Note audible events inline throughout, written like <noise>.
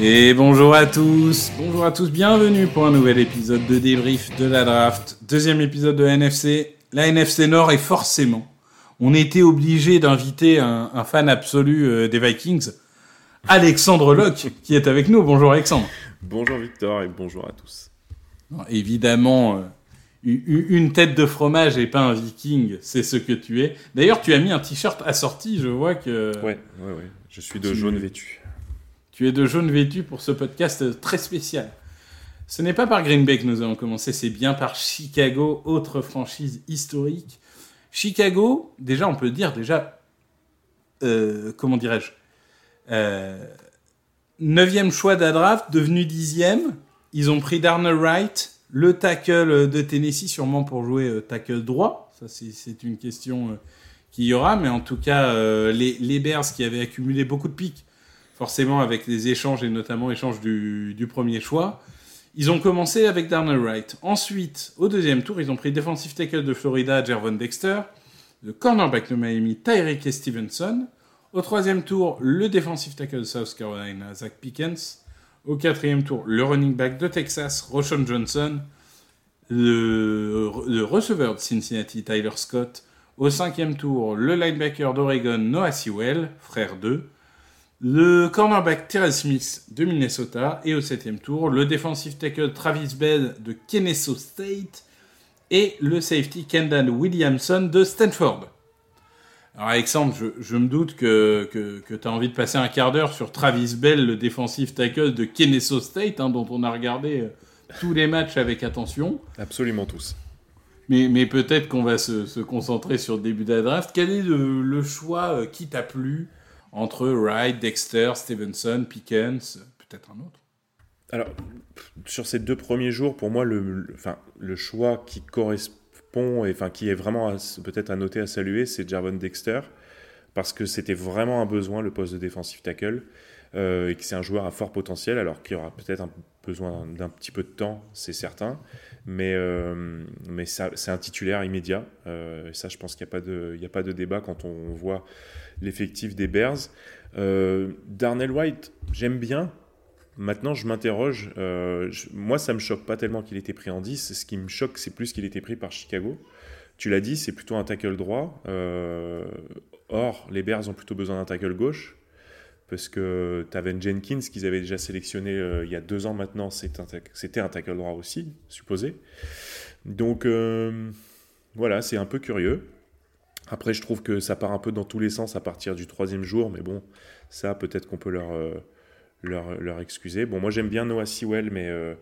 Et bonjour à tous, bonjour à tous, bienvenue pour un nouvel épisode de débrief de la draft, deuxième épisode de la NFC. La NFC Nord est forcément, on était obligé d'inviter un, un fan absolu euh, des Vikings, Alexandre Locke, qui est avec nous. Bonjour Alexandre. Bonjour Victor et bonjour à tous. Non, évidemment, euh, une tête de fromage et pas un Viking, c'est ce que tu es. D'ailleurs, tu as mis un t-shirt assorti, je vois que Ouais, ouais, ouais. Je suis de Tu- jaune vêtu. Tu es de jaune vêtu pour ce podcast très spécial. Ce n'est pas par Green Bay que nous allons commencer, c'est bien par Chicago, autre franchise historique. Chicago, déjà, on peut dire, déjà, euh, comment dirais-je, euh, neuvième choix de la draft, devenu dixième. Ils ont pris Darnell Wright, le tackle de Tennessee, sûrement pour jouer euh, tackle droit. Ça, c'est- une question qu'il y aura, mais en tout cas, les, les Bears qui avaient accumulé beaucoup de pics, forcément avec les échanges et notamment échanges du, premier choix. Ils ont commencé avec Darnell Wright. Ensuite, au deuxième tour, ils ont pris defensive tackle de Florida, Jervon Dexter, le cornerback de Miami, Tyreek Stevenson. Au troisième tour, le defensive tackle de South Carolina, Zach Pickens. Au quatrième tour, le running back de Texas, Roshan Johnson. Le, le receveur de Cincinnati, Tyler Scott. Au cinquième tour, le linebacker d'Oregon, Noah Sewell, frère 2 le cornerback Terrell Smith de Minnesota et au septième tour le defensive tackle Travis Bell de Kennesaw State et le safety Kendall Williamson de Stanford. Alors Alexandre, je, je me doute que, que, tu as envie de passer un quart d'heure sur Travis Bell, le defensive tackle de Kennesaw State, hein, dont on a regardé euh, tous les matchs avec attention. Absolument tous. Mais, mais peut-être qu'on va se, se concentrer sur le début de la draft. Quel est le, le choix euh, qui t'a plu? Entre Wright, Dexter, Stevenson, Pickens, peut-être un autre. Alors, sur ces deux premiers jours, pour moi, le, choix qui correspond, et qui est vraiment peut-être à noter, à saluer, c'est Jarvon Dexter, parce que c'était vraiment un besoin, le poste de defensive tackle, euh, et que c'est un joueur à fort potentiel, alors qu'il aura peut-être un besoin d'un petit peu de temps, c'est certain, mais, euh, c'est un titulaire immédiat, euh, et ça, je pense qu'il n'y a pas de débat quand on voit l'effectif des Bears. Euh, Darnell White, j'aime bien, Maintenant, je m'interroge. euh, moi, ça me choque pas tellement qu'il ait été pris en 10. Ce qui me choque, c'est plus qu'il ait été pris par Chicago. Tu l'as dit, c'est plutôt un tackle droit. euh, or, les Bears ont plutôt besoin d'un tackle gauche. Parce que Taven Jenkins, qu'ils avaient déjà sélectionné il y a deux ans maintenant, c'était un tackle droit aussi, supposé. Donc, voilà, c'est un peu curieux. Après, je trouve que ça part un peu dans tous les sens à partir du troisième jour. Mais bon, ça, peut-être qu'on peut leur. euh, leur, leur excuser. Bon, moi j'aime bien Noah Sewell, mais euh,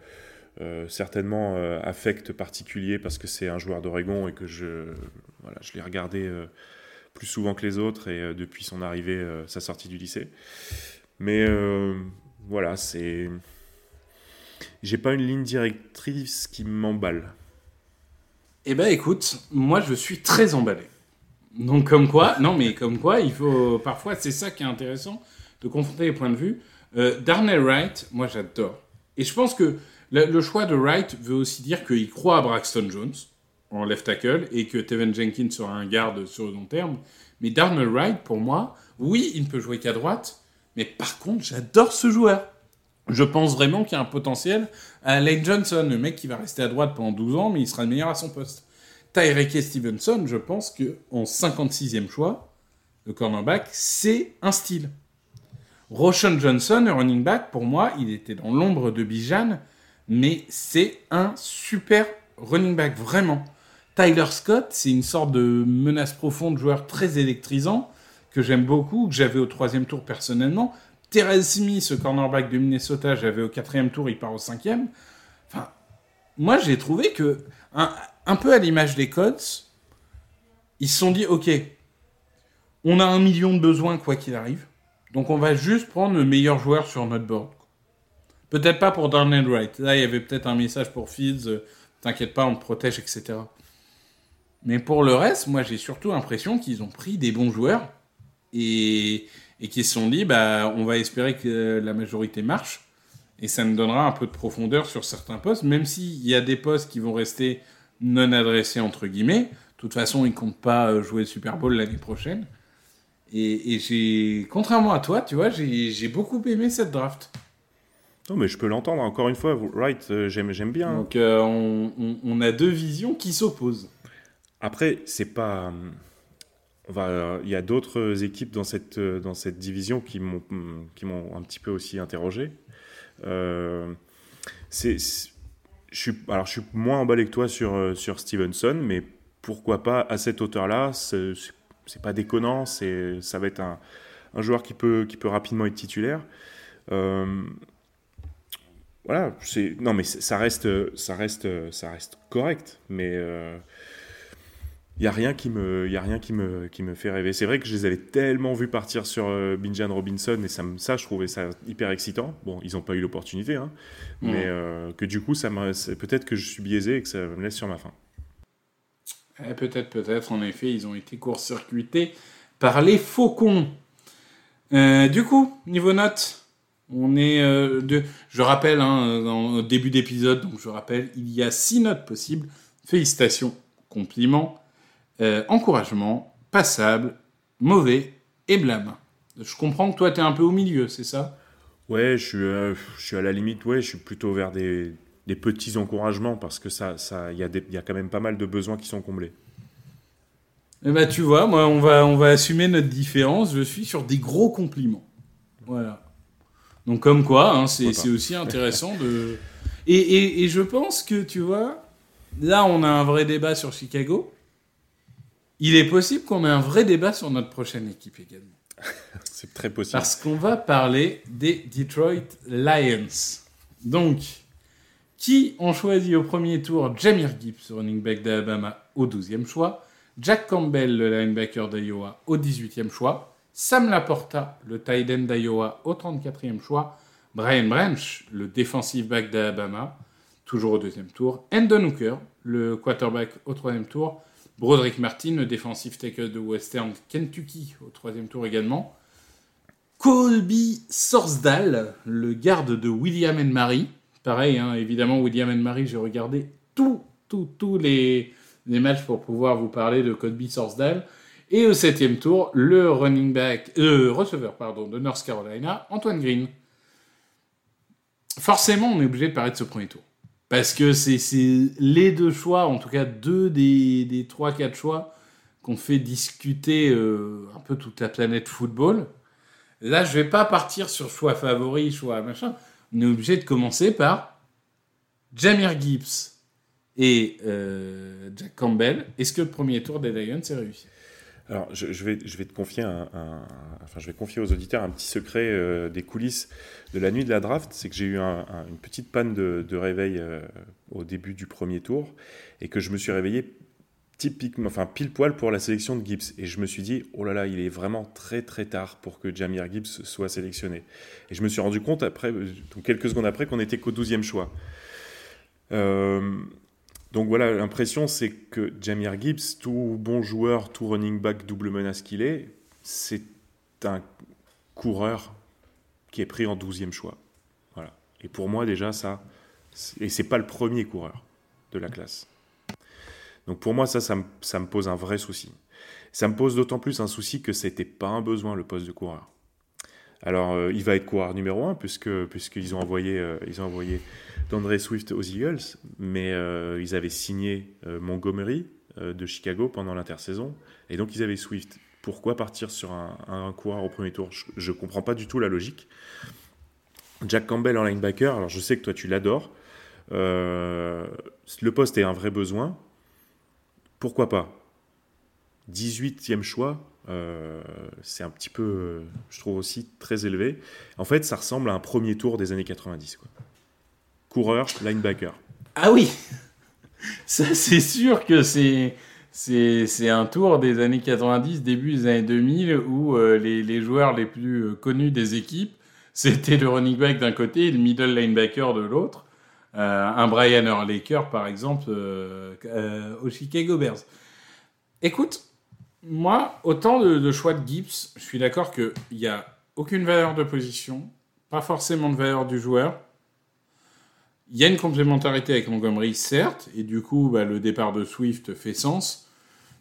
euh, certainement affect particulier parce que c'est un joueur d'Oregon et que je, voilà, je l'ai regardé plus souvent que les autres et depuis son arrivée, sa sortie du lycée. Mais voilà, c'est. J'ai pas une ligne directrice qui m'emballe. Eh ben écoute, moi je suis très emballé. Donc comme quoi, non mais comme quoi, il faut parfois, c'est ça qui est intéressant, de confronter les points de vue. Euh, Darnell Wright, moi j'adore. Et je pense que le, choix de Wright veut aussi dire qu'il croit à Braxton Jones en left tackle et que Tevin Jenkins sera un garde sur le long terme. Mais Darnell Wright, pour moi, oui, il ne peut jouer qu'à droite, mais par contre, j'adore ce joueur. Je pense vraiment qu'il y a un potentiel à Lane Johnson, le mec qui va rester à droite pendant 12 ans, mais il sera le meilleur à son poste. Tyreke Stevenson, je pense qu'en 56e choix, le cornerback, c'est un style. Roshan Johnson, running back, pour moi, il était dans l'ombre de Bijan, mais c'est un super running back, vraiment. Tyler Scott, c'est une sorte de menace profonde, joueur très électrisant, que j'aime beaucoup, que j'avais au troisième tour personnellement. Terrence Smith, ce cornerback de Minnesota, j'avais au quatrième tour, il part au cinquième. Enfin, moi, j'ai trouvé que, peu à l'image des Colts, ils se sont dit, OK, on a un million de besoins quoi qu'il arrive, donc on va juste prendre le meilleur joueur sur notre board. Peut-être pas pour Darnell Wright. Là, il y avait peut-être un message pour Fields, euh, t'inquiète pas, on te protège, etc. Mais pour le reste, moi, j'ai surtout l'impression qu'ils ont pris des bons joueurs et, et qui se sont dit, bah, on va espérer que la majorité marche, et ça nous donnera un peu de profondeur sur certains postes, même s'il y a des postes qui vont rester non adressés, entre guillemets. De toute façon, ils ne comptent pas euh, jouer le Super Bowl l'année prochaine. Et, j'ai, contrairement à toi, tu vois, j'ai beaucoup aimé cette draft. Non, mais je peux l'entendre. Encore une fois, Wright, euh, j'aime, j'aime bien. Donc, euh, on, on, a deux visions qui s'opposent. Après, c'est pas il y a d'autres équipes dans cette, dans cette division qui m'ont, qui m'ont un petit peu aussi interrogé. C'est, je suis, alors, je suis moins emballé que toi sur, sur Stevenson, mais pourquoi pas à cette hauteur-là c'est, pas déconnant, ça va être un, un, joueur qui peut, qui peut rapidement être titulaire. Euh, voilà, non mais ça reste, ça reste, ça reste correct, mais euh, il n'y a rien qui me, y a rien qui me, qui me fait rêver. C'est vrai que je les avais tellement vus partir sur euh, Binjan Robinson et ça, ça, je trouvais ça hyper excitant. Bon, ils n'ont pas eu l'opportunité, hein, mais euh, que du coup, ça peut-être que je suis biaisé et que ça me laisse sur ma faim. Eh, peut-être, peut-être. En effet, ils ont été court-circuités par les faucons. Euh, du coup, niveau notes, on est de. Je rappelle, hein, dans, début d'épisode, donc je rappelle, il y a six notes possibles. Félicitations, compliments euh, encouragement, passable, mauvais et blâme. Je comprends que toi, tu es un peu au milieu, c'est ça? Ouais, je suis, euh, je suis à la limite, ouais, je suis plutôt vers des, des petits encouragements parce que ça, ça, y, a y a quand même pas mal de besoins qui sont comblés. Eh ben, tu vois, moi, on va, on va assumer notre différence. Je suis sur des gros compliments. Voilà. Donc, comme quoi, hein, c'est aussi intéressant de. Et, et, et, je pense que, tu vois, là, on a un vrai débat sur Chicago. Il est possible qu'on ait un vrai débat sur notre prochaine équipe également. <laughs> C'est très possible. Parce qu'on va parler des Detroit Lions. Donc, qui ont choisi au premier tour Jamir Gibbs, running back d'Alabama, au 12e choix, Jack Campbell, le linebacker d'Iowa, au 18e choix, Sam Laporta, le tight end d'Iowa, au 34e choix, Brian Branch, le defensive back d'Alabama, toujours au deuxième tour, Endon Hooker, le quarterback au troisième tour, Broderick Martin, le défensif tackle de Western Kentucky, au troisième tour également. Colby Sorsdal, le garde de William and Mary. Pareil, hein, évidemment, William and Mary, j'ai regardé tous tout, tous les, les, matchs pour pouvoir vous parler de Colby Sorsdal. Et au septième tour, le running back, euh, receveur pardon, de North Carolina, Antoine Green. Forcément, on est obligé de parler de ce premier tour. Parce que c'est les deux choix, en tout cas deux des, des trois, quatre choix qu'on fait discuter euh, un peu toute la planète football. Là, je vais pas partir sur choix favori, choix machin. On est obligé de commencer par Jamir Gibbs et euh, Jack Campbell. Est-ce que le premier tour des Lions est réussi? Alors, je, vais, te confier enfin, je vais confier aux auditeurs un petit secret euh, des coulisses de la nuit de la draft, c'est que j'ai eu une petite panne de, réveil euh, au début du premier tour et que je me suis réveillé typiquement, enfin pile poil pour la sélection de Gibbs. Et je me suis dit, oh là là, il est vraiment très très tard pour que Jamir Gibbs soit sélectionné. Et je me suis rendu compte après, donc quelques secondes après, qu'on était qu'au 12e choix. Euh, donc voilà, l'impression c'est que Jamir Gibbs, tout bon joueur, tout running back double menace qu'il est, c'est un coureur qui est pris en 12e choix. Voilà. Et pour moi déjà ça, et c'est pas le premier coureur de la classe. Donc pour moi, ça, ça me, pose un vrai souci. Ça me pose d'autant plus un souci que c'était pas un besoin le poste de coureur. Alors, euh, il va être coureur numéro un puisque puisqu'ils ont envoyé euh, ils ont envoyé d'André Swift aux Eagles, mais euh, ils avaient signé Montgomery de Chicago pendant l'intersaison, et donc ils avaient Swift. Pourquoi partir sur un, un coureur au premier tour? Je ne comprends pas du tout la logique. Jack Campbell en linebacker, alors je sais que toi tu l'adores. le poste est un vrai besoin, pourquoi pas? 18e choix, euh, c'est un petit peu, euh, je trouve aussi très élevé. En fait, ça ressemble à un premier tour des années 90. Quoi. Coureur, linebacker. Ah oui <laughs> Ça, c'est sûr que c'est. C'est un tour des années 90, début des années 2000, où euh, les, joueurs les plus connus des équipes, <laughs> c'était le running back d'un côté et le middle linebacker de l'autre. Un Brian Urlacher, par exemple, au Chicago Bears. Écoute, moi, autant de, choix de Gibbs, je suis d'accord qu'il n'y a aucune valeur de position, pas forcément de valeur du joueur. Il y a une complémentarité avec Montgomery, certes, et du coup, bah, le départ de Swift fait sens.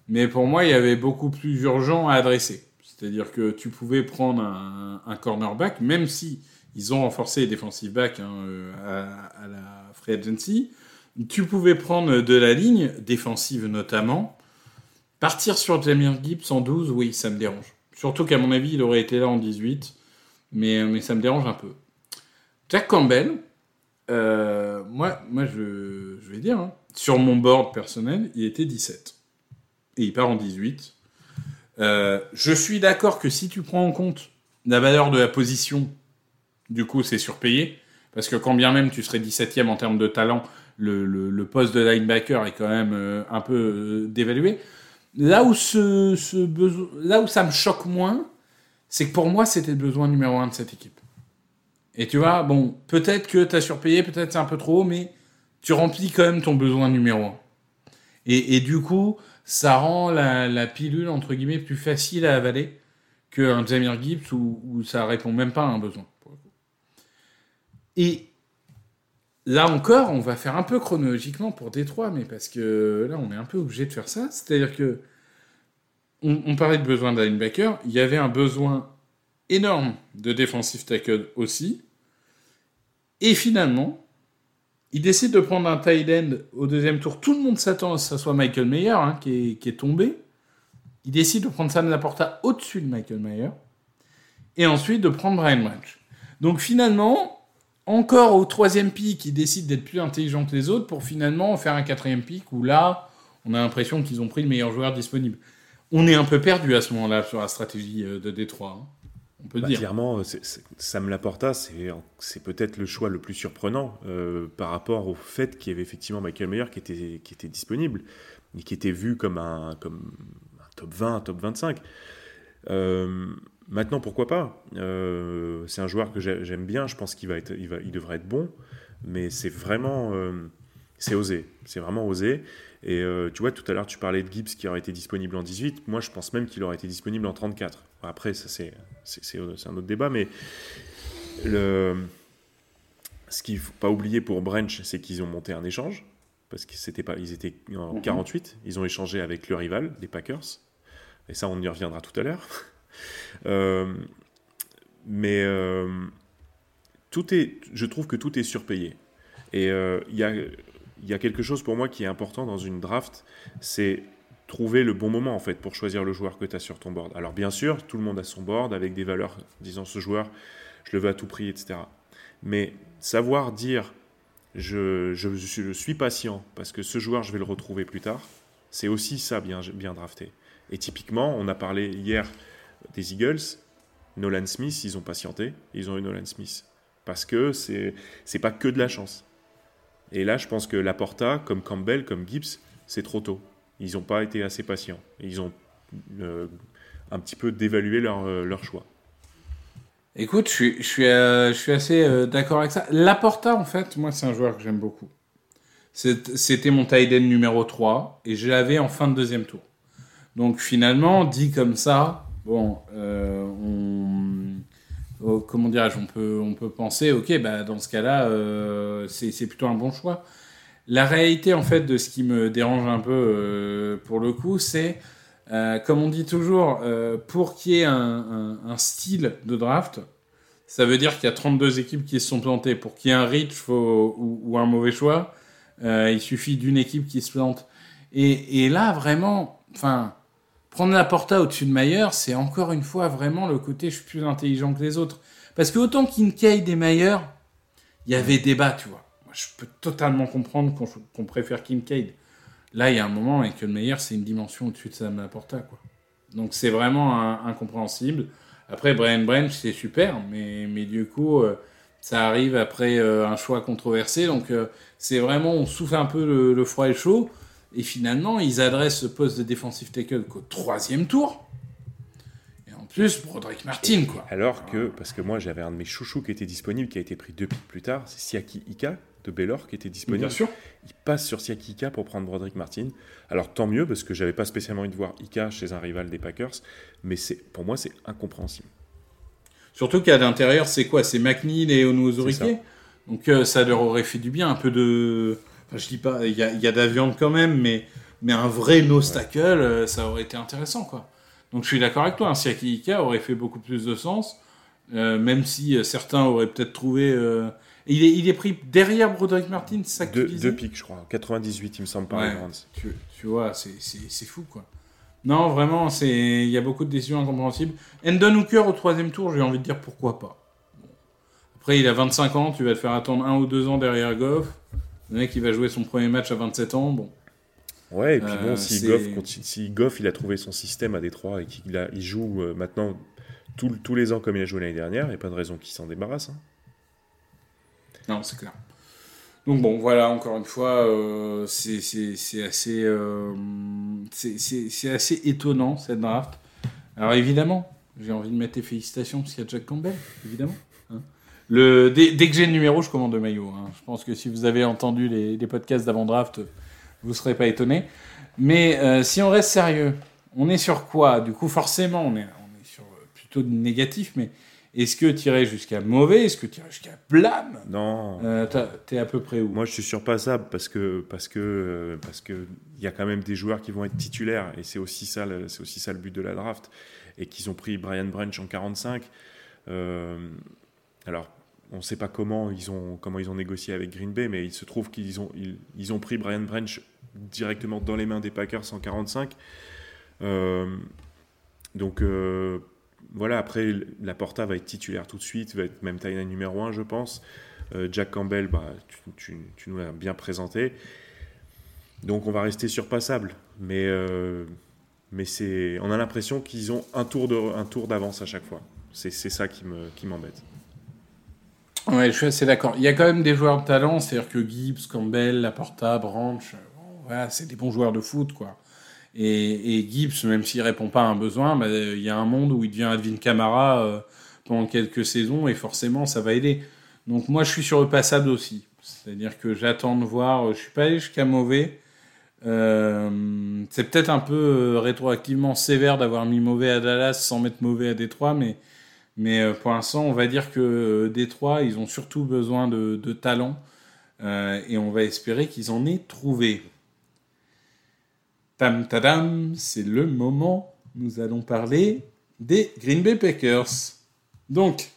Mais pour moi, il y avait beaucoup plus urgent à adresser. C'est-à-dire que tu pouvais prendre un, cornerback, même si ils ont renforcé les defensive backs hein, euh, à, la free agency. Tu pouvais prendre de la ligne, défensive notamment. Partir sur Jamir Gibbs en 12, oui, ça me dérange. Surtout qu'à mon avis, il aurait été là en 18. Mais, mais ça me dérange un peu. Jack Campbell, euh, moi, moi je, vais dire, hein, sur mon board personnel, il était 17. Et il part en 18. Euh, je suis d'accord que si tu prends en compte la valeur de la position du coup, c'est surpayé. Parce que quand bien même tu serais 17ème en termes de talent, le, poste de linebacker est quand même euh, un peu euh, dévalué. Là où, ça me choque moins, c'est que pour moi, c'était le besoin numéro un de cette équipe. Et tu vois, bon, peut-être que tu as surpayé, peut-être c'est un peu trop, mais tu remplis quand même ton besoin numéro un. Et, du coup, ça rend la, pilule, entre guillemets, plus facile à avaler qu'un Jamir Gibbs où, où ça répond même pas à un besoin. Et là encore, on va faire un peu chronologiquement pour Détroit, mais parce que là, on est un peu obligé de faire ça. C'est-à-dire que on, parlait de besoin d'un linebacker, il y avait un besoin énorme de defensive tackle aussi. Et finalement, il décide de prendre un tight end au deuxième tour. Tout le monde s'attend à ce que ce soit Michael Mayer hein, qui, est, tombé. Il décide de prendre Sam Laporta au-dessus de Michael Mayer. Et ensuite de prendre Brian Branch. Donc finalement, encore au troisième pic, ils décident d'être plus intelligents que les autres pour finalement faire un quatrième pic où là, on a l'impression qu'ils ont pris le meilleur joueur disponible. On est un peu perdu à ce moment-là sur la stratégie euh, de Détroit. Hein. On peut bah, dire. Clairement, Sam Laporta, c'est peut-être le choix le plus surprenant euh, par rapport au fait qu'il y avait effectivement Michael Meyer qui était, qui était disponible et qui était vu comme un, comme un top 20, un top 25. Euh, Maintenant, pourquoi pas? Euh, C'est un joueur que j'aime bien. Je pense qu'il va être, il, va, il devrait être bon, mais c'est vraiment, euh, c'est osé. C'est vraiment osé. Et euh, tu vois, tout à l'heure, tu parlais de Gibbs qui aurait été disponible en 18. Moi, je pense même qu'il aurait été disponible en 34. Après, ça c'est, c'est, un autre débat, mais le, ce qu'il faut pas oublier pour Branch, c'est qu'ils ont monté un échange parce qu'ils c'était pas, ils étaient en 48. Mhm. Ils ont échangé avec le rival, les Packers. Et ça, on y reviendra tout à l'heure. Euh, mais euh, tout est, je trouve que tout est surpayé. Et euh, il y, a, y a quelque chose pour moi qui est important dans une draft, c'est trouver le bon moment en fait pour choisir le joueur que tu as sur ton board. Alors bien sûr, tout le monde a son board avec des valeurs disant ce joueur, je le veux à tout prix, etc. Mais savoir dire je, je, je, suis patient parce que ce joueur, je vais le retrouver plus tard, c'est aussi ça bien, bien drafté. Et typiquement, on a parlé hier des Eagles, Nolan Smith, ils ont patienté, ils ont eu Nolan Smith. Parce que c'est, c'est pas que de la chance. Et là, je pense que Laporta, comme Campbell, comme Gibbs, c'est trop tôt. Ils n'ont pas été assez patients. Ils ont euh, un petit peu dévalué leur, euh, leur choix. Écoute, je suis, je suis, euh, je suis assez d'accord avec ça. Laporta, en fait, moi, c'est un joueur que j'aime beaucoup. C'était mon tight end numéro 3 et je l'avais en fin de deuxième tour. Donc finalement, dit comme ça, bon, euh, on, oh, comment dirais-je, on peut, penser, ok, bah, dans ce cas-là, euh, c'est plutôt un bon choix. La réalité, en fait, de ce qui me dérange un peu euh, pour le coup, c'est, comme on dit toujours, pour qu'il y ait un, style de draft, ça veut dire qu'il y a 32 équipes qui se sont plantées. Pour qu'il y ait un reach ou, un mauvais choix, il suffit d'une équipe qui se plante. Et, et là, vraiment, enfin, prendre la porta au-dessus de Mayer, c'est encore une fois vraiment le côté je suis plus intelligent que les autres. Parce que autant Kincaid et Mayer, il y avait débat, tu vois. Je peux totalement comprendre qu'on préfère Kincaid. Là, il y a un moment, et que le Mayer, c'est une dimension au-dessus de Sam Laporta, quoi. Donc c'est vraiment incompréhensible. Après, Brian Branch, c'est super, mais, mais du coup, euh, ça arrive après euh, un choix controversé. Donc euh, c'est vraiment, on souffle un peu le, le froid et le chaud. Et finalement, ils adressent ce poste de defensive tackle qu'au troisième tour. Et en plus, Broderick Martin, quoi. Alors que, parce que moi j'avais un de mes chouchous qui était disponible, qui a été pris deux pics plus tard, c'est Siaki Ika de Baylor qui était disponible. Bien sûr. Il passe sur Siaki Ika pour prendre Broderick Martin. Alors tant mieux, parce que j'avais pas spécialement envie de voir Ika chez un rival des Packers, mais c'est pour moi c'est incompréhensible. Surtout qu'à l'intérieur, c'est quoi? C'est McNeil et ça. Donc euh, ça leur aurait fait du bien, un peu de... Enfin, je dis pas, il y a, il y a de la viande quand même, mais, mais un vrai nose tackle, euh, ça aurait été intéressant, quoi. Donc je suis d'accord avec toi, un Siaki Ika aurait fait beaucoup plus de sens, euh, même si euh, certains auraient peut-être trouvé... Il, est, il est pris derrière Broderick Martin, c'est ça que Deux, tu disais deux pics, je crois. 98, il me semble, par Ouais. tu, tu vois, c'est- fou, quoi. Non, vraiment, il y a beaucoup de décisions incompréhensibles. Endon Hooker au troisième tour, j'ai envie de dire pourquoi pas. Bon. Après, il a 25 ans, tu vas te faire attendre un ou deux ans derrière Goff. Le mec, il va jouer son premier match à 27 ans, bon. Ouais, et puis Euh, bon, si Goff, continue- si Goff il a trouvé son système à Détroit et qu'il a- il joue euh, maintenant tout- tous les ans comme il a joué l'année dernière, il n'y a pas de raison qu'il s'en débarrasse. hein. Non, c'est clair. Donc bon, voilà, encore une fois, euh, c'est assez, euh, c'est- assez étonnant cette draft. Alors évidemment, j'ai envie de mettre tes félicitations parce qu'il y a Jack Campbell, évidemment. hein. Le, dès, dès que j'ai le numéro, je commande le maillot. hein. Je pense que si vous avez entendu les, les podcasts d'avant-draft, vous ne serez pas étonné. Mais euh, si on reste sérieux, on est sur quoi? Du coup, forcément, on est, on est sur euh, plutôt du négatif, mais est-ce que irais jusqu'à mauvais? Est-ce que irais jusqu'à blâme? Non. euh, T'es à peu près où? Moi, je suis surpassable parce que parce que parce que il y a quand même des joueurs qui vont être titulaires et c'est aussi ça le- c'est aussi ça le but de la draft et qu'ils ont pris Brian Branch en 45. Euh, alors, on ne sait pas comment ils ont négocié avec Green Bay, mais il se trouve qu'ils ont pris Brian Branch directement dans les mains des Packers en 45. Euh, donc euh, voilà, après, la Porta va être titulaire tout de suite, va être même taille numéro 1, je pense. Euh, Jack Campbell, bah, tu, nous l'as bien présenté. Donc on va rester surpassable. Mais, euh, mais on a l'impression qu'ils ont un tour, d'avance à chaque fois. C'est, ça qui m'embête. Ouais, je suis assez d'accord. Il y a quand même des joueurs de talent, c'est-à-dire que Gibbs, Campbell, Laporta, Branch, euh, voilà, c'est des bons joueurs de foot, quoi. Et, Gibbs, même s'il répond pas à un besoin, bah, il y a un monde où il devient Advin Kamara euh, pendant quelques saisons et forcément ça va aider. Donc moi je suis sur le passable aussi. C'est-à-dire que j'attends de voir, je suis pas allé jusqu'à mauvais. Euh, c'est peut-être un peu euh, rétroactivement sévère d'avoir mis mauvais à Dallas sans mettre mauvais à Détroit, mais, mais euh, pour l'instant on va dire que euh, Détroit ils ont surtout besoin de, talent euh, et on va espérer qu'ils en aient trouvé. Tam tadam, c'est le moment. Nous allons parler des Green Bay Packers. Donc,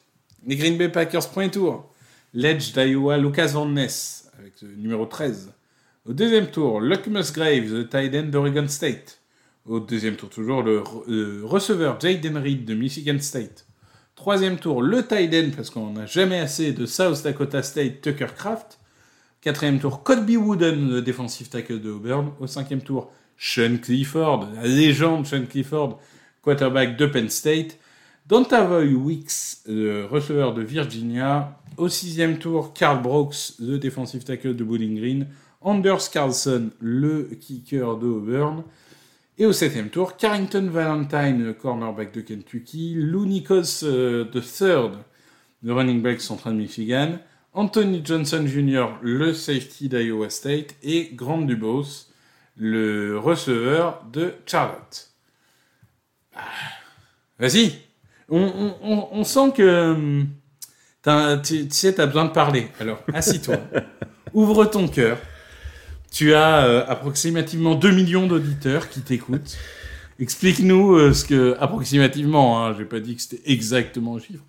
les Green Bay Packers, premier tour. Ledge d'Iowa, Lucas Van Ness, avec le numéro 13. Au deuxième tour, Luck Musgrave, le tight end d'Oregon State. Au deuxième tour, toujours le re- receveur Jaden Reed de Michigan State. Troisième tour, le tight end, parce qu'on n'a jamais assez de South Dakota State, Tucker Craft. Quatrième tour, Colby Wooden, le défensif tackle de Auburn. Au cinquième tour, Sean Clifford, la légende Sean Clifford, quarterback de Penn State. Dontavoy Wicks, le receveur de Virginia. Au sixième tour, Carl Brooks, le défensif tackle de Bowling Green. Anders Carlson, le kicker de Auburn. Et au septième tour, Carrington Valentine, cornerback de Kentucky, Lou Nikos euh, III, le running back central de Michigan, Anthony Johnson Jr., le safety d'Iowa State, et Grant Dubose, le receveur de Charlotte. Ah, Vas-y, on, on- on- on sent que hum, tu sais, tu as besoin de parler. Alors, assis-toi, <laughs> ouvre ton cœur. Tu as euh, approximativement 2 millions d'auditeurs qui t'écoutent. Explique-nous euh, ce que, approximativement, hein, j'ai pas dit que c'était exactement le chiffre.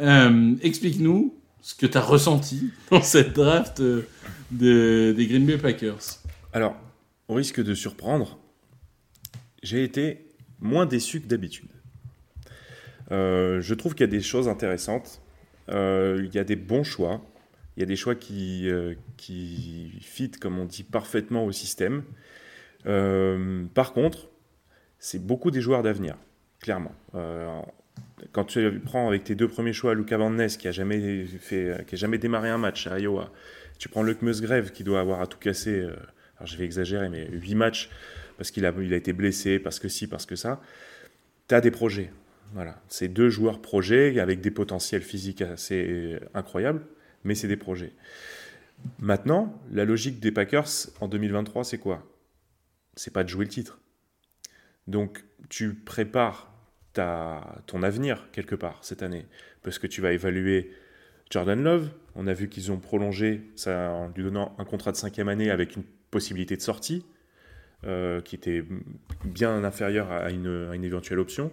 Euh, Explique-nous ce que tu as ressenti dans cette draft de- des Green Bay Packers. Alors, au risque de surprendre, j'ai été moins déçu que d'habitude. Je trouve qu'il y a des choses intéressantes. Il y a des bons choix. Il y a des choix qui, euh, qui fit, comme on dit, parfaitement au système. Euh, par contre, c'est beaucoup des joueurs d'avenir, clairement. Euh, quand tu prends avec tes deux premiers choix Luca Van Ness, qui a jamais jamais démarré un match à Iowa, tu prends Luke Musgrave, qui doit avoir à tout casser, euh, alors je vais exagérer, mais 8 matchs, parce qu'il a, il a été blessé, parce que si, parce que ça, tu as des projets. Voilà, c'est deux joueurs projets avec des potentiels physiques assez incroyables, mais c'est des projets. Maintenant, la logique des Packers en 2023, c'est quoi? C'est pas de jouer le titre. Donc, tu prépares ta, ton avenir quelque part cette année, parce que tu vas évaluer Jordan Love. On a vu qu'ils ont prolongé ça en lui donnant un contrat de cinquième année avec une possibilité de sortie, euh, qui était bien inférieure à une, à une éventuelle option.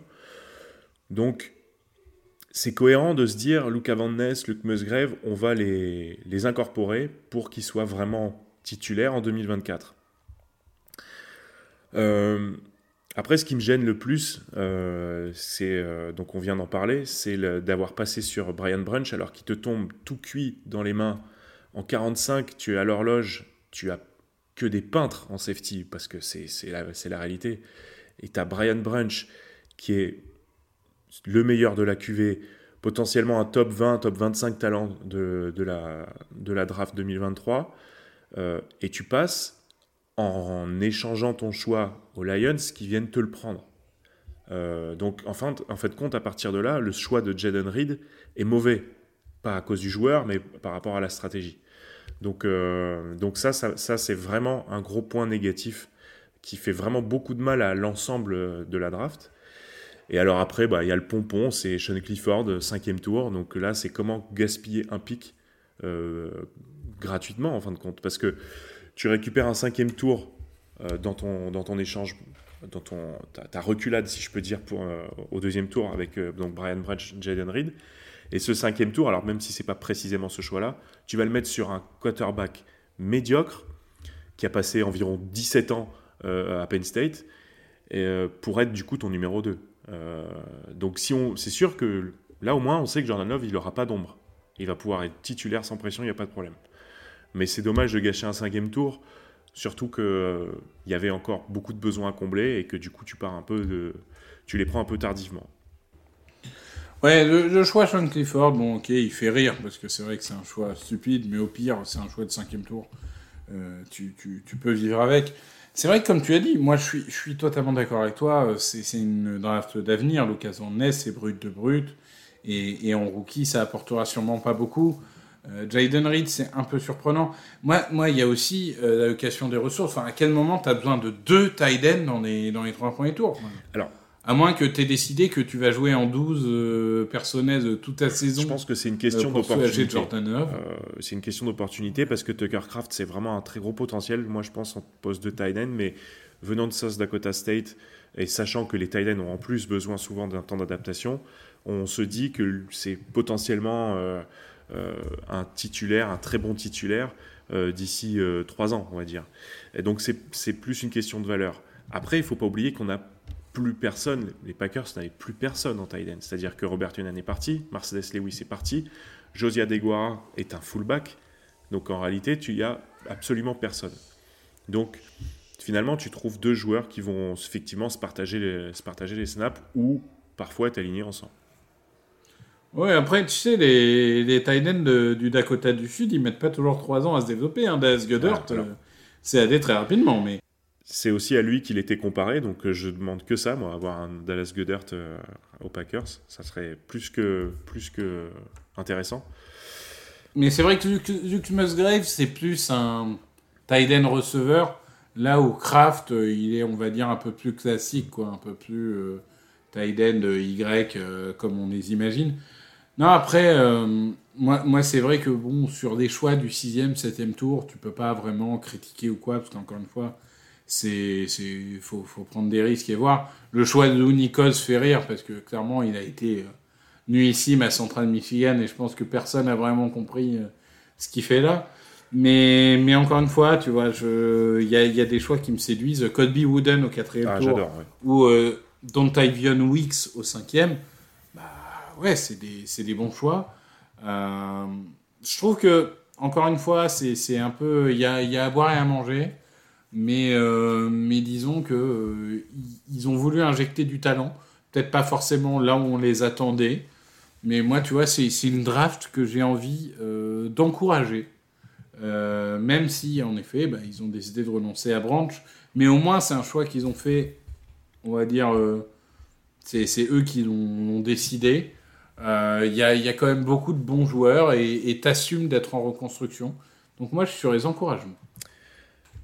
Donc, c'est cohérent de se dire, Luca Van Ness, Luke Musgrave, on va les, les incorporer pour qu'ils soient vraiment titulaires en 2024. Euh, après, ce qui me gêne le plus, euh, c'est, euh, donc on vient d'en parler, c'est d'avoir passé sur Brian Brunch alors qu'il te tombe tout cuit dans les mains. En 45, tu es à l'horloge, tu as que des peintres en safety, parce que c'est, la, la réalité. Et tu as Brian Brunch qui est le meilleur de la QV, potentiellement un top 20, top 25 talent de, de, la, de la draft 2023. Euh, et tu passes en échangeant ton choix aux Lions qui viennent te le prendre. Euh, donc en fin, en fait compte, à partir de là, le choix de Jaden Reed est mauvais. Pas à cause du joueur, mais par rapport à la stratégie. Donc, euh, donc ça, ça, ça c'est vraiment un gros point négatif qui fait vraiment beaucoup de mal à l'ensemble de la draft. Et alors après, bah, il y a le pompon, c'est Sean Clifford, cinquième tour. Donc là, c'est comment gaspiller un pic euh, gratuitement en fin de compte. Parce que tu récupères un cinquième tour euh, dans, ton, dans ton échange, dans ton, ta, reculade, si je peux dire, pour, euh, au deuxième tour avec euh, donc Brian Branch, Jaden Reed. Et ce cinquième tour, alors même si c'est pas précisément ce choix-là, tu vas le mettre sur un quarterback médiocre qui a passé environ 17 ans euh, à Penn State euh, pour être du coup ton numéro 2. Euh, donc si on, c'est sûr que là au moins on sait que Jordan Love il n'aura pas d'ombre. Il va pouvoir être titulaire sans pression, il n'y a pas de problème. Mais c'est dommage de gâcher un cinquième tour, surtout qu'il euh, y avait encore beaucoup de besoins à combler et que du coup tu pars un peu tu les prends un peu tardivement. Ouais, le, choix Sean Clifford, bon, ok, il fait rire parce que c'est vrai que c'est un choix stupide, mais au pire, c'est un choix de cinquième tour. Euh, tu peux vivre avec. C'est vrai que comme tu as dit, moi je suis, totalement d'accord avec toi. euh, C'est une draft d'avenir. L'occasion de naître, c'est brut de brut. Et, et en rookie, ça apportera sûrement pas beaucoup. Euh, Jaden Reed, c'est un peu surprenant. Moi, moi, il y a aussi euh, l'allocation des ressources. Enfin, à quel moment tu as besoin de deux tight ends dans les, dans les trois premiers tours? À moins que tu aies décidé que tu vas jouer en 12 euh, personnels toute ta saison. je pense que c'est une question euh, d'opportunité. Euh, c'est une question d'opportunité parce que Tucker Craft, c'est vraiment un très gros potentiel. Moi, je pense en poste de tight end, mais venant de South Dakota State et sachant que les tight ends ont en plus besoin souvent d'un temps d'adaptation, on se dit que c'est potentiellement euh, euh, un titulaire, un très bon titulaire euh, d'ici euh, trois ans, on va dire. Et donc, c'est c'est plus une question de valeur. Après, il faut pas oublier qu'on a plus personne, les Packers n'avaient plus personne en tight end. C'est-à-dire que Robert Tunan est parti, Mercedes Lewis est parti, Josia Deguara est un fullback. Donc en réalité, tu y as absolument personne. Donc finalement, tu trouves deux joueurs qui vont effectivement se partager les, se partager les snaps ou parfois être alignés ensemble. Ouais, après, tu sais, les, les tight ends du Dakota du Sud, ils mettent pas toujours 3 ans à se développer. Hein. Dallas Goddard, alors. euh, c'est allé très rapidement. Mais c'est aussi à lui qu'il était comparé, donc euh, je demande que ça, moi, avoir un Dallas Goddard euh, aux Packers, ça serait plus que, plus que intéressant. Mais c'est vrai que Luke, Musgrave, c'est plus un end receveur, là où Kraft, euh, il est, on va dire, un peu plus classique, quoi, un peu plus euh, end Y, comme on les imagine. Non, après, moi, moi c'est vrai que, bon, sur des choix du 6e, 7e tour, tu peux pas vraiment critiquer ou quoi, parce qu'encore une fois, c'est faut, faut prendre des risques et voir. Le choix de Nichols fait rire parce que clairement il a été euh, nuissime à Central Michigan et je pense que personne n'a vraiment compris euh, ce qu'il fait là. Mais, mais encore une fois, tu vois, il y a, y a, des choix qui me séduisent. Codby Wooden au quatrième ah, tour ou euh, Dontavion Weeks au cinquième. Bah ouais, c'est des, des, bons choix. Euh, je trouve que, encore une fois, c'est un peu. Il y a, y a à boire et à manger. Mais, euh, mais disons que euh, ils ont voulu injecter du talent. Peut-être pas forcément là où on les attendait. Mais moi, tu vois, c'est une draft que j'ai envie euh, d'encourager. même si, en effet, bah, ils ont décidé de renoncer à Branch. Mais au moins, c'est un choix qu'ils ont fait, on va dire, c'est eux qui l'ont décidé. Il y, a, y, a, quand même beaucoup de bons joueurs et t'assumes d'être en reconstruction. Donc moi, je suis sur les encouragements.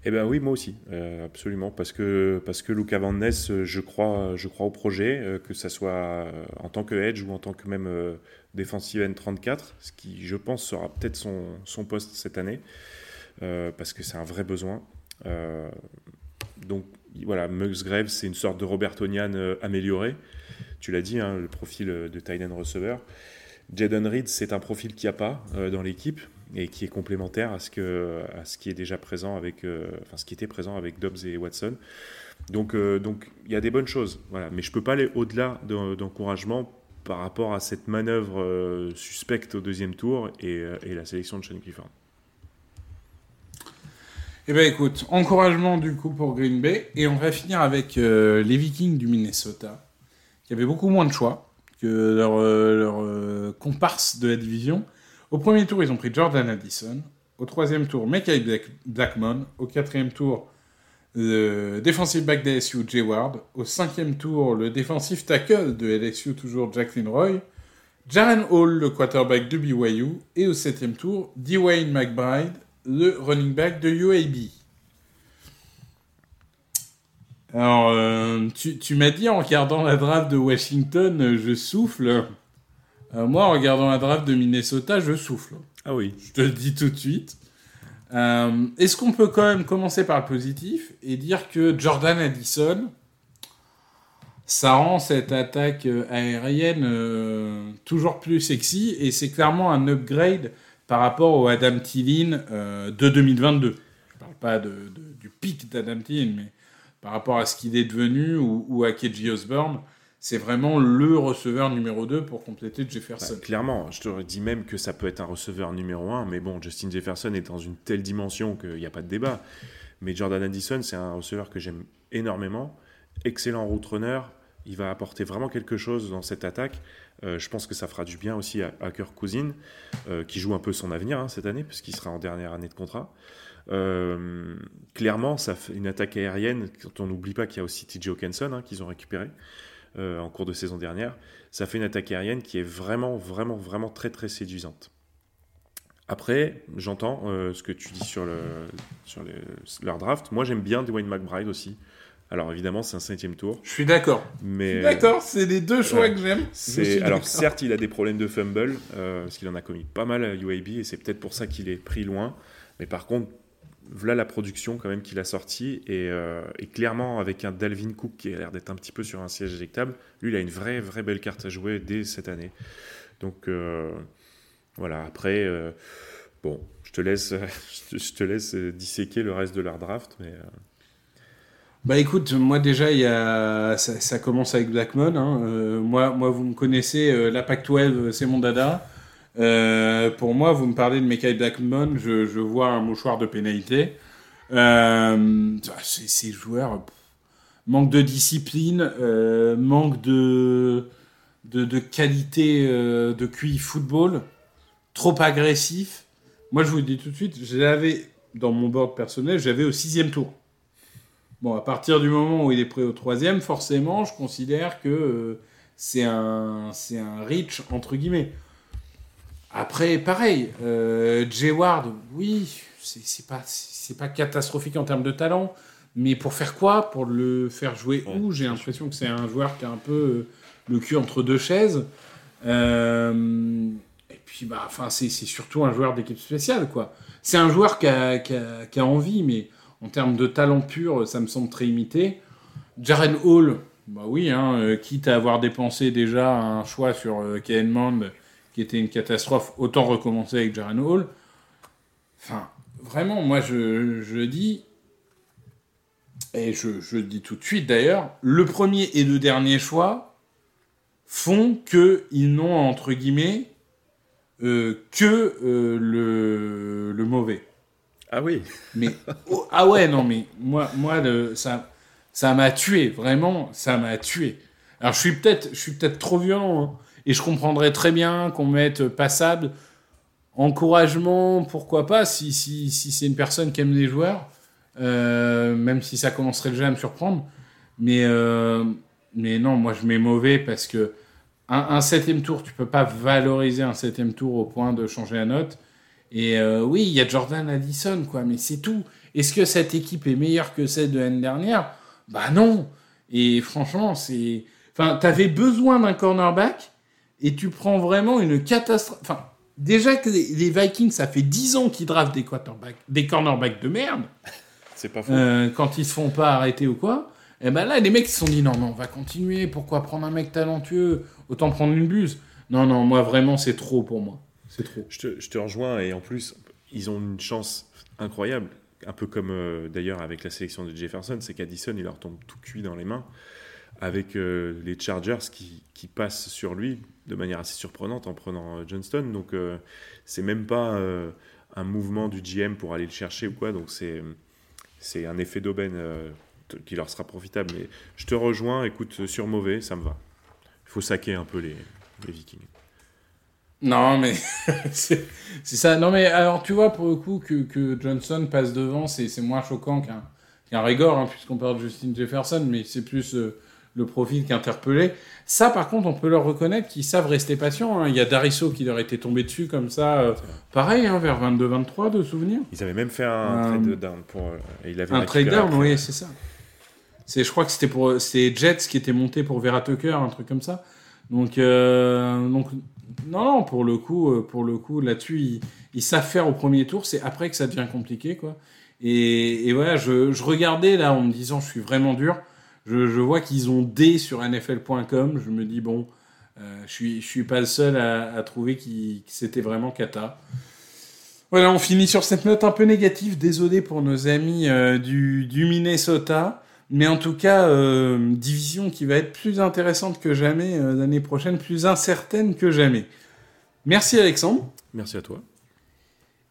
Eh bien oui, moi aussi, euh, absolument, parce que, parce que Luca Van Ness, euh, je crois, je crois au projet, euh, que ça soit en tant que edge ou en tant que même défensive N34, ce qui, je pense, sera peut-être son, son, poste cette année, parce que c'est un vrai besoin. donc voilà, Grave, c'est une sorte de Robertonian amélioré. Tu l'as dit, hein, le profil de Tyden receveur. Jaden Reed, c'est un profil qu'il n'y a pas dans l'équipe et qui est complémentaire à ce, que, à ce qui est déjà présent avec, euh, enfin ce qui était présent avec Dobbs et Watson. Donc, euh, donc il y a des bonnes choses, voilà. Mais je peux pas aller au-delà d'encouragement par rapport à cette manœuvre euh, suspecte au deuxième tour et, la sélection de Sean Clifford. Eh bien écoute, encouragement du coup pour Green Bay et on va finir avec les Vikings du Minnesota qui avaient beaucoup moins de choix que leur, leur comparse de la division au premier tour, ils ont pris Jordan Addison. Au troisième tour, Mekai Blackmon. Au quatrième tour, le defensive back de LSU, Jay Ward. Au cinquième tour, le defensive tackle de LSU, toujours Jacqueline Roy. Jaren Hall, le quarterback de BYU. Et au septième tour, Dwayne McBride, le running back de UAB. Alors, euh, tu, tu m'as dit en regardant la draft de Washington, je souffle. Euh, moi, en regardant la draft de Minnesota, je souffle. Ah oui. Je te le dis tout de suite. Euh, est-ce qu'on peut quand même commencer par le positif et dire que Jordan Addison, ça rend cette attaque euh, aérienne toujours plus sexy et c'est clairement un upgrade par rapport au Adam Thielen de 2022. Je parle pas de, du pic d'Adam Thielen, mais par rapport à ce qu'il est devenu ou, ou à KJ Osborne c'est vraiment le receveur numéro 2 pour compléter Jefferson. Bah, clairement, je te dis même que ça peut être un receveur numéro 1, mais bon, Justin Jefferson est dans une telle dimension qu'il n'y a pas de débat. Mais Jordan Addison, c'est un receveur que j'aime énormément. Excellent route runner. Il va apporter vraiment quelque chose dans cette attaque. Euh, je pense que ça fera du bien aussi à, Kirk Cousin, euh, qui joue un peu son avenir hein, cette année, puisqu'il sera en dernière année de contrat. Euh, clairement, ça fait une attaque aérienne, quand on n'oublie pas qu'il y a aussi TJ Hawkinson hein, qu'ils ont récupéré. Euh, en cours de saison dernière. Ça fait une attaque aérienne qui est vraiment, vraiment, vraiment très, très séduisante. Après, j'entends euh, ce que tu dis sur, le, sur leur draft. Moi, j'aime bien Dwayne McBride aussi. Alors évidemment, c'est un cinquième tour. Je suis d'accord. Mais d'accord, c'est les deux choix que j'aime. Alors certes, il a des problèmes de fumble euh, parce qu'il en a commis pas mal à UAB et c'est peut-être pour ça qu'il est pris loin. Mais par contre, voilà la production quand même qu'il a sorti euh, et, clairement avec un Dalvin Cook qui a l'air d'être un petit peu sur un siège éjectable, lui il a une vraie vraie belle carte à jouer dès cette année. Donc euh, voilà, après euh, bon, je te laisse <laughs> je te laisse disséquer le reste de leur draft mais bah écoute, moi déjà, y a... ça, commence avec Blackmon. Hein. moi, moi, vous me connaissez, la PAC 12, c'est mon dada. Euh, pour moi, vous me parlez de Mekai Blackmon, je, vois un mouchoir de pénalité. Euh, ces joueurs, manque de discipline, euh, manque de, qualité de QI football, trop agressif. Moi, je vous le dis tout de suite, je l'avais dans mon board personnel, j'avais au sixième tour. Bon, à partir du moment où il est prêt au troisième, forcément, je considère que euh, c'est un, c'est un reach, entre guillemets. Après, pareil, euh, Jay Ward, oui, c'est, pas, catastrophique en termes de talent, mais pour faire quoi? Pour le faire jouer où? J'ai l'impression que c'est un joueur qui a un peu euh, le cul entre deux chaises. Euh, et puis, bah, enfin, c'est, surtout un joueur d'équipe spéciale, quoi. C'est un joueur qui a, qui a- qui a envie, mais en termes de talent pur, ça me semble très limité. Jaren Hall, bah oui, hein, euh, quitte à avoir dépensé déjà un choix sur Kellen Mond, qui était une catastrophe, autant recommencer avec Jaren Hall. Enfin, vraiment, moi je, je dis, et je, je dis tout de suite d'ailleurs, le premier et le dernier choix font qu'ils n'ont, entre guillemets, euh, que euh, le, le mauvais. Ah oui. Mais oh, ah ouais non mais moi moi le, ça ça m'a tué vraiment ça m'a tué. Alors je suis peut-être je suis peut-être trop violent hein, et je comprendrais très bien qu'on mette passable encouragement pourquoi pas si si, si c'est une personne qui aime les joueurs euh, même si ça commencerait déjà à me surprendre mais euh, mais non moi je mets mauvais parce que un, septième tour tu peux pas valoriser un septième tour au point de changer la note. Et euh, oui, il y a Jordan Addison, quoi, mais c'est tout. Est-ce que cette équipe est meilleure que celle de l'année dernière? Bah non. Et franchement, c'est. Enfin, t'avais besoin d'un cornerback et tu prends vraiment une catastrophe. Enfin, déjà que les, Vikings, ça fait 10 ans qu'ils draftent des quarterbacks, des cornerbacks de merde. C'est pas faux. Euh, quand ils se font pas arrêter ou quoi. Et ben là, les mecs ils se sont dit non, non, on va continuer. Pourquoi prendre un mec talentueux? Autant prendre une buse. Non, non, moi vraiment, c'est trop pour moi. C'est trop. Je te, je te rejoins et en plus, ils ont une chance incroyable, un peu comme euh, d'ailleurs avec la sélection de Jefferson, c'est qu'Addison, il leur tombe tout cuit dans les mains avec euh, les Chargers qui, qui passent sur lui de manière assez surprenante en prenant euh, Johnston. Donc, euh, c'est même pas euh, un mouvement du GM pour aller le chercher ou quoi. Donc, c'est, un effet d'aubaine qui leur sera profitable. Mais je te rejoins, écoute, sur mauvais, ça me va. Il faut saquer un peu les, Vikings. Non, mais <laughs> c'est ça. Non, mais alors tu vois, pour le coup, que, que Johnson passe devant, c'est moins choquant qu'un qu'un Régor, hein, puisqu'on parle de Justin Jefferson, mais c'est plus le profil qu'interpellé. Ça, par contre, on peut leur reconnaître qu'ils savent rester patients. hein. Il y a Darisso qui leur était tombé dessus comme ça, euh, pareil, hein, vers 22-23 de souvenirs. Ils avaient même fait un Euh, trade down pour. euh, il avait Un trade down, oui, c'est ça. C'est, je crois que c'était pour, c'est Jets qui était monté pour Vera Tucker, un truc comme ça. Donc, euh, donc, non, non, pour le coup, pour le coup, là-dessus, ils, ils savent faire au premier tour. C'est après que ça devient compliqué, quoi. Et, et voilà, je, je regardais là en me disant, je suis vraiment dur. Je, je vois qu'ils ont D sur NFL.com. Je me dis bon, euh, je suis, je suis pas le seul à, à trouver que c'était vraiment cata. Voilà, on finit sur cette note un peu négative. Désolé pour nos amis euh, du, du Minnesota. Mais en tout cas, euh, division qui va être plus intéressante que jamais l'année prochaine, plus incertaine que jamais. Merci Alexandre. Merci à toi.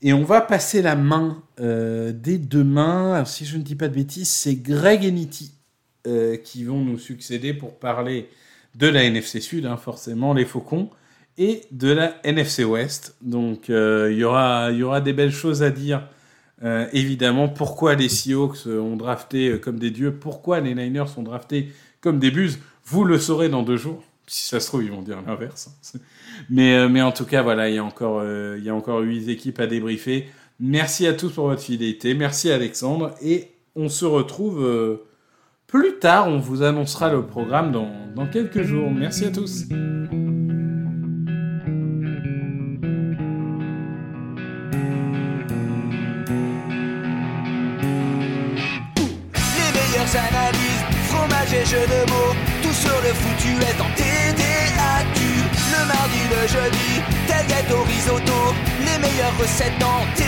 Et on va passer la main dès demain. Alors, si je ne dis pas de bêtises, c'est Greg et Nitti euh, qui vont nous succéder pour parler de la NFC Sud, hein, forcément, les Faucons, et de la NFC Ouest. Donc, euh, il y aura, y aura des belles choses à dire. Euh, évidemment, pourquoi les Seahawks ont drafté comme des dieux, pourquoi les Niners sont draftés comme des buses, vous le saurez dans deux jours. Si ça se trouve, ils vont dire l'inverse. <laughs> Mais, mais en tout cas, voilà, il y a encore, il y a encore huit équipes à débriefer. Merci à tous pour votre fidélité. Merci Alexandre. Et on se retrouve plus tard. On vous annoncera le programme dans, dans quelques jours. Merci à tous. Analyses, fromage et jeux de mots, tout sur le foutu est en TDAQ. Le mardi, le jeudi, tailgate au risotto, les meilleures recettes en TDAQ.